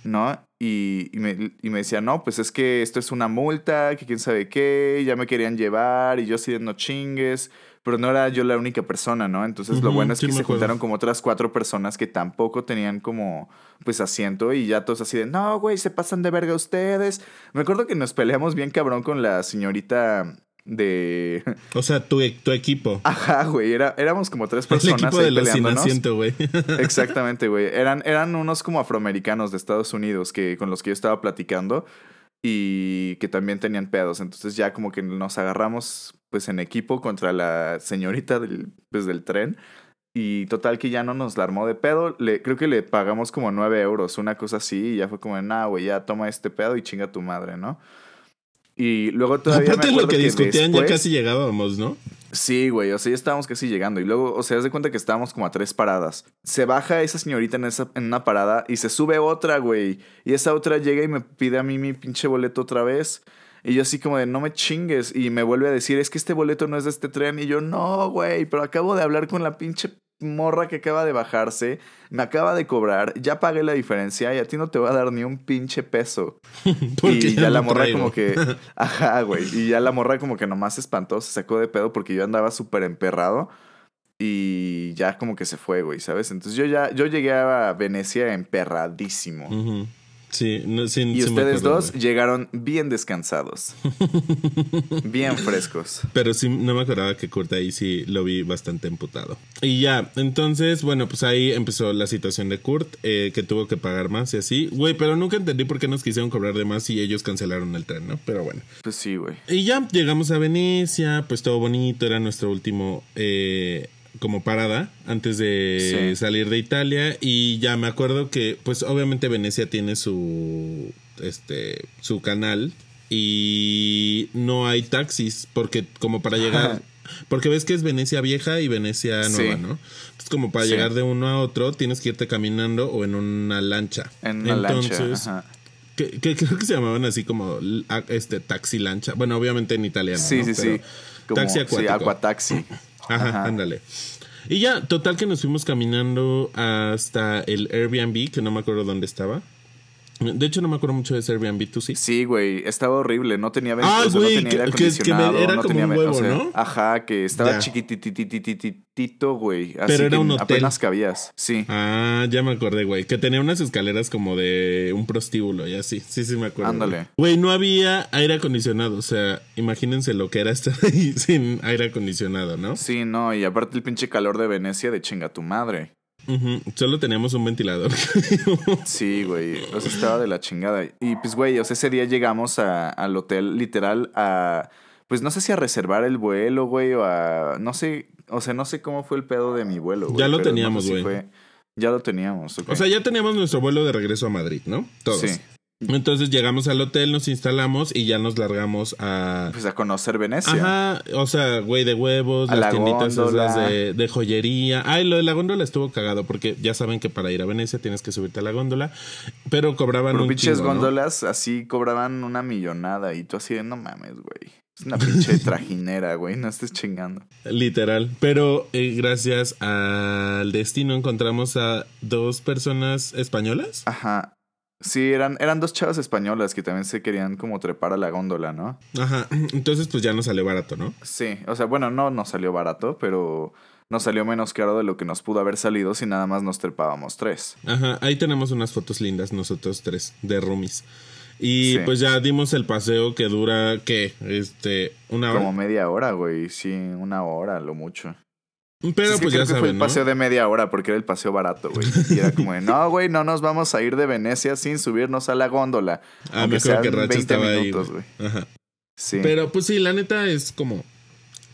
¿No? Y, y me, y me decía, no, pues es que esto es una multa, que quién sabe qué, ya me querían llevar y yo así de no chingues. Pero no era yo la única persona, ¿no? Entonces lo bueno es sí que se juntaron como otras cuatro personas que tampoco tenían como, pues, asiento y ya todos así de, no, güey, se pasan de verga ustedes. Me acuerdo que nos peleamos bien cabrón con la señorita de... O sea, tu, tu equipo. Ajá, güey, era, éramos como tres el personas equipo ahí de los sin asiento, güey. *laughs* Exactamente, güey. Eran, eran unos como afroamericanos de Estados Unidos que, con los que yo estaba platicando y que también tenían pedos. Entonces ya como que nos agarramos pues en equipo contra la señorita del, pues, del tren. Y total que ya no nos la armó de pedo. Le, creo que le pagamos como nueve euros, una cosa así. Y ya fue como, nah, güey, ya toma este pedo y chinga tu madre, ¿no? Y luego todavía Aparte me lo que discutían, ya casi llegábamos, ¿no? Sí, güey, o sea, ya estábamos casi llegando. Y luego, o sea, haz de cuenta que estábamos como a tres paradas. Se baja esa señorita en, esa, en una parada y se sube otra, güey. Y esa otra llega y me pide a mí mi pinche boleto otra vez. Y yo así como de, no me chingues. Y me vuelve a decir, es que este boleto no es de este tren. Y yo, no, güey, pero acabo de hablar con la pinche morra que acaba de bajarse. Me acaba de cobrar. Ya pagué la diferencia y a ti no te va a dar ni un pinche peso. *laughs* Y ya, la morra traigo. como que. *laughs* Ajá, güey. Y ya la morra como que nomás se espantó, se sacó de pedo porque yo andaba súper emperrado. Y ya como que se fue, güey, ¿sabes? Entonces yo ya, yo llegué a Venecia emperradísimo. Sí, no, sí, Y sí ustedes acuerdo, dos güey. llegaron bien descansados. *laughs* bien frescos. Pero sí, no me acordaba que Kurt ahí sí lo vi bastante emputado. Y ya, entonces, bueno, pues ahí empezó la situación de Kurt, eh, que tuvo que pagar más y así. Güey, pero nunca entendí por qué nos quisieron cobrar de más y ellos cancelaron el tren, ¿no? Pero bueno. Pues sí, güey. Y ya llegamos a Venecia, pues todo bonito, era nuestro último eh, como parada antes de Sí. salir de Italia y ya me acuerdo que pues obviamente Venecia tiene su este su canal y no hay taxis porque como para llegar porque ves que es Venecia vieja y Venecia nueva, Sí. ¿no? Entonces como para Sí. llegar de uno a otro tienes que irte caminando o en una lancha. En una Entonces, lancha. Ajá. que, que creo que se llamaban así como l- a- este taxi lancha. Bueno, obviamente en italiano. Sí, ¿no? sí, Pero sí. Como, taxi acuático. Sí. Ajá, Ajá. ándale. Y ya, total que nos fuimos caminando hasta el Airbnb, que no me acuerdo dónde estaba. De hecho, no me acuerdo mucho de ese Airbnb, ¿tú sí? Sí, güey, estaba horrible, no tenía ven- Ah, o sea, no tenía que- aire que- que acondicionado, era no como tenía un huevo, o sea, ¿no? Ajá, que estaba chiquitititititito, güey, así Pero era que un hotel. apenas cabías. Sí. Ah, ya me acordé, güey. Que tenía unas escaleras como de un prostíbulo y así. Sí, sí, me acuerdo. Ándale. Güey, no había aire acondicionado. O sea, imagínense lo que era estar ahí *laughs* sin aire acondicionado, ¿no? Sí, no, y aparte el pinche calor de Venecia de chinga tu madre. Solo teníamos un ventilador. *laughs* Sí, güey, o sea, estaba de la chingada. Y pues, güey, o sea, ese día llegamos a- al hotel literal a, pues no sé si a reservar el vuelo, güey, o a, no sé, o sea, no sé cómo fue el pedo de mi vuelo, güey. Ya lo no teníamos, sé si güey. Ya lo teníamos, o sea, ya teníamos nuestro vuelo de regreso a Madrid, ¿no? Todos. Sí, Entonces llegamos al hotel, nos instalamos y ya nos largamos a. pues a conocer Venecia. Ajá, o sea, güey de huevos, A las la tienditas esas de, de joyería. Ay, lo de la góndola estuvo cagado porque ya saben que para ir a Venecia tienes que subirte a la góndola, pero cobraban un pinches chingo, ¿no? góndolas así cobraban una millonada y tú así de no mames, güey. Es una pinche *laughs* trajinera, güey, no estés chingando. Literal. Pero eh, gracias al destino encontramos a dos personas españolas. Ajá. Sí, eran, eran dos chavas españolas que también se querían como trepar a la góndola, ¿no? Ajá. *clears throat* Entonces, pues ya nos salió barato, ¿no? Sí, o sea, bueno, no nos salió barato, pero nos salió menos caro de lo que nos pudo haber salido si nada más nos trepábamos tres. Ajá. Ahí tenemos unas fotos lindas nosotros tres de roomies. Y Sí. pues ya dimos el paseo que dura, ¿qué? Este, una hora. Como media hora, güey, sí, una hora, lo mucho. Pero que pues creo ya que fue saben, el ¿no? paseo de media hora porque era el paseo barato, güey. Y era como de, no, güey, no nos vamos a ir de Venecia sin subirnos a la góndola. Ah, me acuerdo que Racha 20 estaba ahí, minutos, güey. güey. Ajá. Sí. Pero pues sí, la neta es como.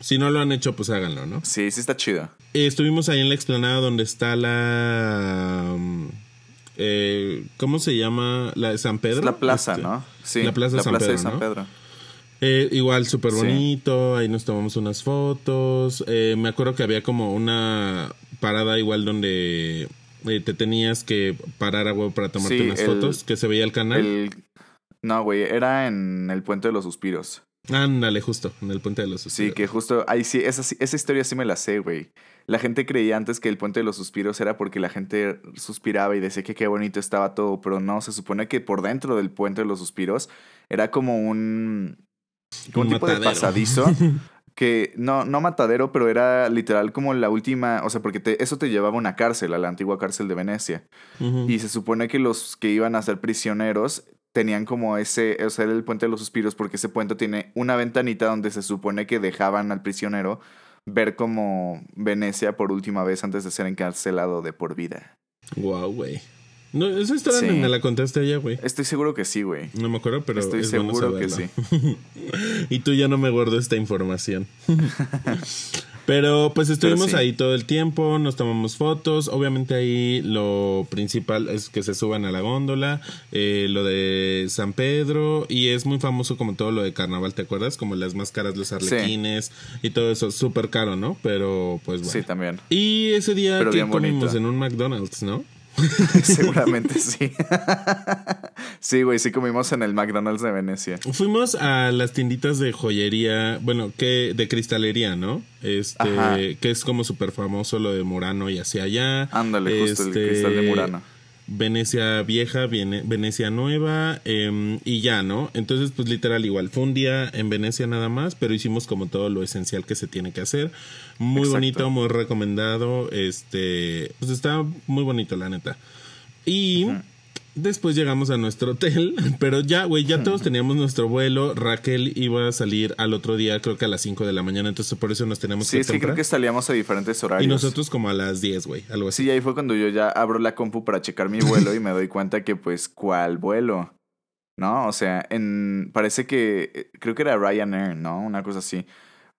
Si no lo han hecho, pues háganlo, ¿no? Sí, sí está chido. Eh, estuvimos ahí en la explanada donde está la. um, eh, ¿Cómo se llama? La de San Pedro. Es la plaza, Este, ¿no? Sí, la plaza de San Pedro, de San ¿no? Pedro. Eh, igual, súper Sí. bonito. Ahí nos tomamos unas fotos. Eh, me acuerdo que había como una parada igual donde eh, te tenías que parar a huevo para tomarte Sí, unas el- fotos. Que se veía el canal. El... No, güey, era en el Puente de los Suspiros. Ándale, justo, en el puente de los Sí, Suspiros. que justo, ahí sí, esa, sí- esa historia sí me la sé, güey. La gente creía antes que el Puente de los Suspiros era porque la gente suspiraba y decía que qué bonito estaba todo, pero no, se supone que por dentro del Puente de los Suspiros era como un... Como un Un tipo de pasadizo. *laughs* Que no, no matadero, pero era literal como la última, o sea, porque te- eso te llevaba a una cárcel, a la antigua cárcel de Venecia. Y se supone que los que iban a ser prisioneros tenían como ese, o sea, era el puente de los suspiros, porque ese puente tiene una ventanita donde se supone que dejaban al prisionero ver como Venecia por última vez antes de ser encarcelado de por vida. Guau, güey. No, esa historia Sí. me la contaste allá, güey. Estoy seguro que sí, güey. No me acuerdo, pero Estoy es bueno seguro que sí. *laughs* y tú ya no me guardo esta información. *laughs* pero pues estuvimos sí. ahí todo el tiempo, nos tomamos fotos. Obviamente ahí lo principal es que se suban a la góndola, eh, lo de San Pedro y es muy famoso como todo lo de carnaval, ¿te acuerdas? Como las máscaras, los arlequines y todo eso, súper caro, ¿no? Pero pues bueno. Sí, también. Y ese día Pero que comimos bonito. en un McDonald's, ¿no? *laughs* Seguramente sí. sí, güey, sí comimos en el McDonald's de Venecia. Fuimos a las tienditas de joyería, bueno, que de cristalería, ¿no? Este, Ajá. que es como súper famoso lo de Murano y hacia allá. Ándale, justo el Este, cristal de Murano. Venecia vieja, Venecia nueva em, y ya, ¿no? Entonces, pues literal igual, fue un día en Venecia nada más, pero hicimos como todo lo esencial que se tiene que hacer. Muy Exacto. bonito, muy recomendado, este, pues está muy bonito la neta. Y después llegamos a nuestro hotel, *laughs* pero ya, güey, ya todos teníamos nuestro vuelo. Raquel iba a salir al otro día, creo que a las 5 de la mañana, entonces por eso nos tenemos Sí, que es que creo que salíamos a diferentes horarios. Y nosotros como a las 10, güey, algo así. Sí, ahí fue cuando yo ya abro la compu para checar mi vuelo y me doy cuenta que, pues, ¿cuál vuelo? ¿No? O sea, en. Parece que. eh, Creo que era Ryanair, ¿no? Una cosa así.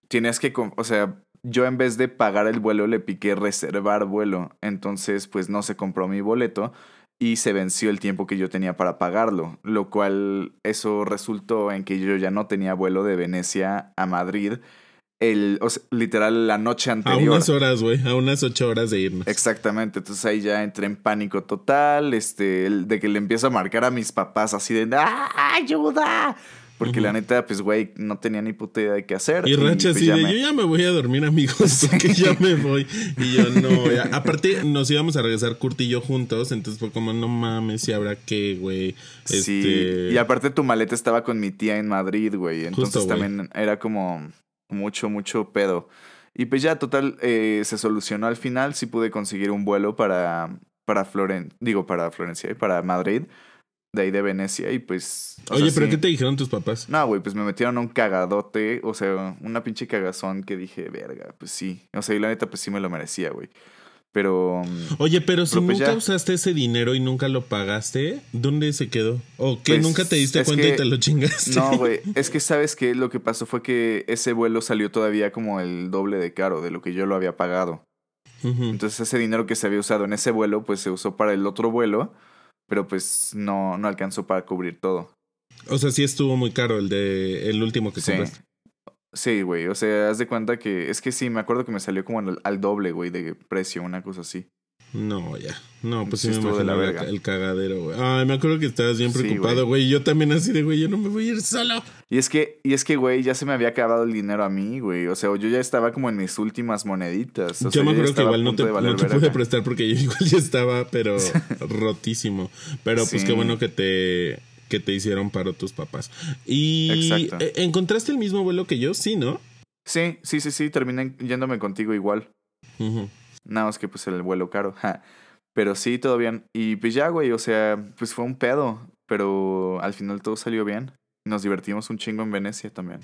Tienes que. O sea, yo en vez de pagar el vuelo le piqué reservar vuelo. Entonces, pues no se compró mi boleto y se venció el tiempo que yo tenía para pagarlo. Lo cual, eso resultó en que yo ya no tenía vuelo de Venecia a Madrid. El, o sea, literal, la noche A anterior. unas horas, güey, a unas 8 horas de irnos. Exactamente, entonces ahí ya entré en pánico total, este, el de que le empiezo a marcar a mis papás así de ¡Ah, ayuda! Porque la neta, pues, güey, no tenía ni puta idea de qué hacer. Y Racha pues, así ya de, me- yo ya me voy a dormir, amigos, *laughs* *laughs* porque ya me voy. Y yo, no, ya. aparte nos íbamos a regresar Kurt y yo juntos, entonces fue como, no mames, si habrá qué, güey. Sí, Este, y aparte tu maleta estaba con mi tía en Madrid, güey. Entonces Justo, güey. también era como mucho, mucho pedo. Y pues ya, total, eh, se solucionó al final. Sí pude conseguir un vuelo para, para Florencia, digo, para Florencia, para Madrid, de ahí de Venecia. Y pues... Oye, sea, pero sí. ¿qué te dijeron tus papás? No, güey, pues me metieron a un cagadote, o sea, una pinche cagazón que dije, verga, pues sí. O sea, y la neta, pues sí me lo merecía, güey. Pero... mm, Oye, pero si pues nunca ya. usaste ese dinero y nunca lo pagaste, ¿dónde se quedó? ¿O que Pues, nunca te diste cuenta y te lo chingaste? No, güey, *laughs* es que sabes que lo que pasó fue que ese vuelo salió todavía como el doble de caro de lo que yo lo había pagado. Entonces ese dinero que se había usado en ese vuelo, pues se usó para el otro vuelo, pero pues no, no alcanzó para cubrir todo. O sea, sí estuvo muy caro el de el último que Sí. compraste. Sí, güey, o sea, haz de cuenta que es que sí, me acuerdo que me salió como al, al doble, güey, de precio, una cosa así. No, ya. No, pues sí, Sí me de imagino la la- verga. el cagadero, güey. Ay, me acuerdo que estabas bien preocupado, güey. Yo también así de, güey, yo no me voy a ir solo. Y es que, y es que, güey, ya se me había acabado el dinero a mí, güey. O sea, yo ya estaba como en mis últimas moneditas. O yo sea, me acuerdo que igual no te, no te pude prestar porque yo *laughs* igual ya estaba, pero *laughs* rotísimo. Pero pues Sí. qué bueno que te, que te hicieron paro tus papás. Y Exacto. eh, ¿encontraste el mismo vuelo que yo? Sí, ¿no? Sí, sí, sí, sí, terminé yéndome contigo igual. Nada más que pues el vuelo caro. *laughs* ja. Pero sí, todo bien. Y pues ya, güey, o sea, pues fue un pedo. Pero al final todo salió bien. Nos divertimos un chingo en Venecia también.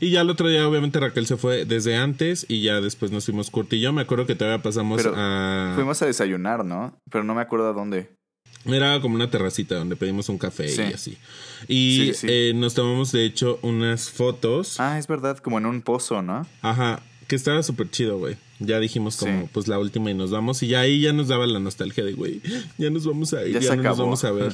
Y ya el otro día, obviamente, Raquel se fue desde antes y ya después nos fuimos Kurt y yo. Me acuerdo que todavía pasamos Pero a. Fuimos a desayunar, ¿no? Pero no me acuerdo a dónde. Era como una terracita donde pedimos un café Sí. y así. Y Sí, sí. eh, nos tomamos, de hecho, unas fotos. Ah, es verdad, como en un pozo, ¿no? Ajá, que estaba súper chido, güey. Ya dijimos como, Sí. pues la última y nos vamos. Y ya ahí ya nos daba la nostalgia de, güey, ya nos vamos a ir, Ya ya, no nos vamos a ver.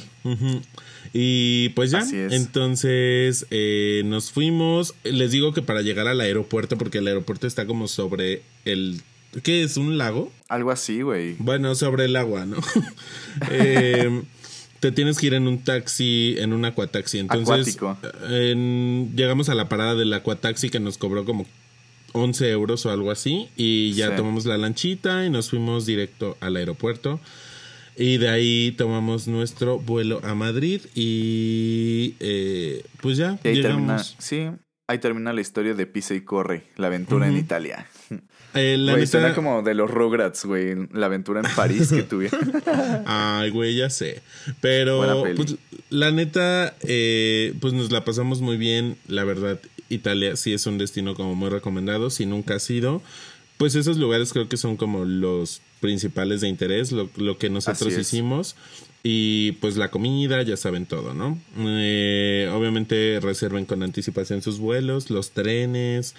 Y pues ya, Así es. entonces eh, nos fuimos. Les digo que para llegar al aeropuerto, porque el aeropuerto está como sobre el... ¿Qué es? ¿Un lago? Algo así, güey. Bueno, sobre el agua, ¿no? *laughs* Eh, te tienes que ir en un taxi, en un acuataxi. Entonces, en- llegamos a la parada del acuataxi que nos cobró como 11 euros o algo así. Y ya Sí. tomamos la lanchita y nos fuimos directo al aeropuerto. Y de ahí tomamos nuestro vuelo a Madrid y eh, pues ya Y ahí termina, llegamos. sí, ahí termina la historia de Pisa y Corre, la aventura en. Italia. *laughs* Eh, la Güey, neta- como de los Rugrats, güey, la aventura en París que tuvieron. *laughs* Ay, güey, ya sé. Pero, pues, la neta, eh, pues nos la pasamos muy bien. La verdad, Italia sí es un destino como muy recomendado. Si nunca has ido, pues esos lugares creo que son como los principales de interés, lo, lo que nosotros hicimos. Y pues la comida, ya saben todo, ¿no? Eh, obviamente reserven con anticipación sus vuelos, los trenes,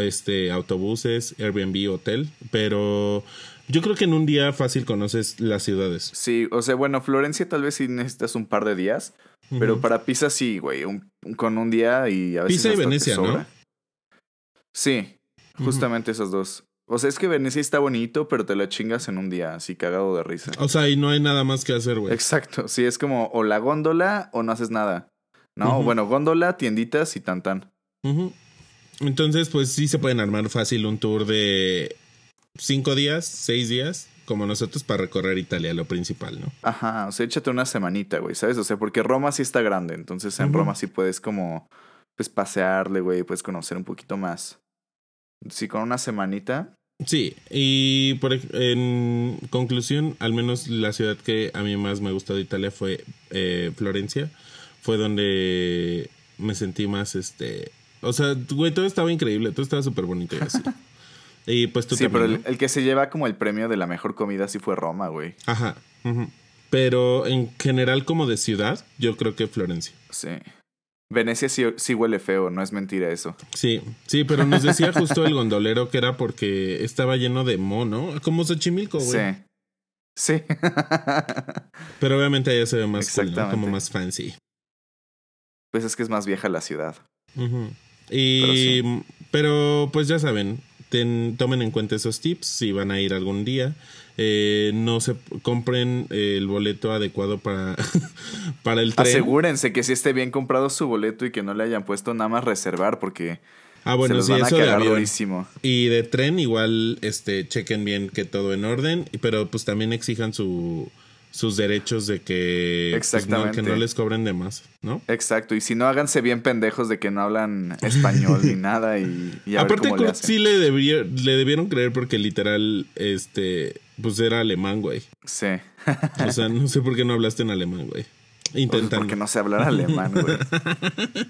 este, autobuses, Airbnb, hotel. Pero yo creo que en un día fácil conoces las ciudades. Sí, o sea, bueno, Florencia tal vez sí necesitas un par de días, pero para Pisa sí, güey, un- con un día y a veces Pisa y Venecia, ¿no? Sí, justamente esos dos. O sea, es que Venecia está bonito, pero te lo chingas en un día, así cagado de risa. O sea, y no hay nada más que hacer, güey. Exacto, sí, es como o la góndola o no haces nada. No, bueno, góndola, tienditas y tan tan. Entonces, pues sí se pueden armar fácil un tour de cinco días, seis días, como nosotros, para recorrer Italia, lo principal, ¿no? Ajá, o sea, échate una semanita, güey, ¿sabes? O sea, porque Roma sí está grande, entonces en. Roma sí puedes como, pues pasearle, güey, puedes conocer un poquito más. Sí, con una semanita. Sí, y por, en conclusión, al menos la ciudad que a mí más me gustó de Italia fue eh, Florencia. Fue donde me sentí más, este... O sea, güey, todo estaba increíble, todo estaba súper bonito y así. *laughs* y pues tú sí, también, pero ¿no? el, que se lleva como el premio de la mejor comida sí fue Roma, güey. Ajá. Pero en general como de ciudad, yo creo que Florencia. Sí. Venecia sí, sí huele feo, no es mentira eso. Sí, sí, pero nos decía justo el gondolero que era porque estaba lleno de mono, como Xochimilco, güey. Sí. Sí. *laughs* Pero obviamente allá se ve más cool, como más fancy. pues es que es más vieja la ciudad. Y, Pero pero, pues ya saben, ten- tomen en cuenta esos tips si van a ir algún día. Eh, no se compren el boleto adecuado para, *laughs* para el tren. Asegúrense que sí esté bien comprado su boleto y que no le hayan puesto nada más reservar porque Ah, bueno, se los sí, van a eso de cagar avión. durísimo. Y de tren igual este chequen bien que todo en orden, pero pues también exijan su sus derechos de que pues, no, Exactamente. que no les cobren de más, ¿no? Exacto, y si no háganse bien pendejos de que no hablan español ni *laughs* nada y, y a ver Aparte cómo le hacen. sí le, debió- le debieron creer porque literal este pues era alemán, güey. Sí. O sea, no sé por qué no hablaste en alemán, güey. *laughs* Intentando. Porque no sé hablar alemán, güey. *laughs*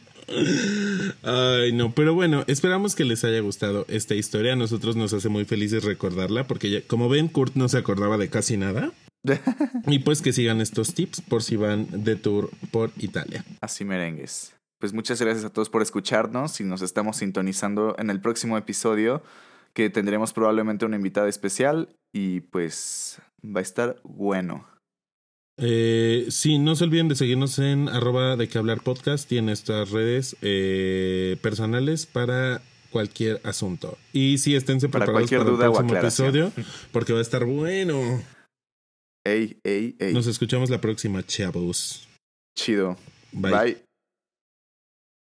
Ay, no, pero bueno, esperamos que les haya gustado esta historia. A nosotros nos hace muy felices recordarla porque ya- como ven, Kurt no se acordaba de casi nada. *laughs* Y pues que sigan estos tips por si van de tour por Italia. Así merengues. Pues muchas gracias a todos por escucharnos y nos estamos sintonizando en el próximo episodio que tendremos probablemente una invitada especial y pues va a estar bueno. Eh, sí, no se olviden de seguirnos en arroba de que hablar podcast y en nuestras redes eh, personales para cualquier asunto. Y sí, esténse Para preparados cualquier para el duda o próximo episodio porque va a estar bueno. Ey, ey, ey. Nos escuchamos la próxima, chavos. Chido. Bye. Bye.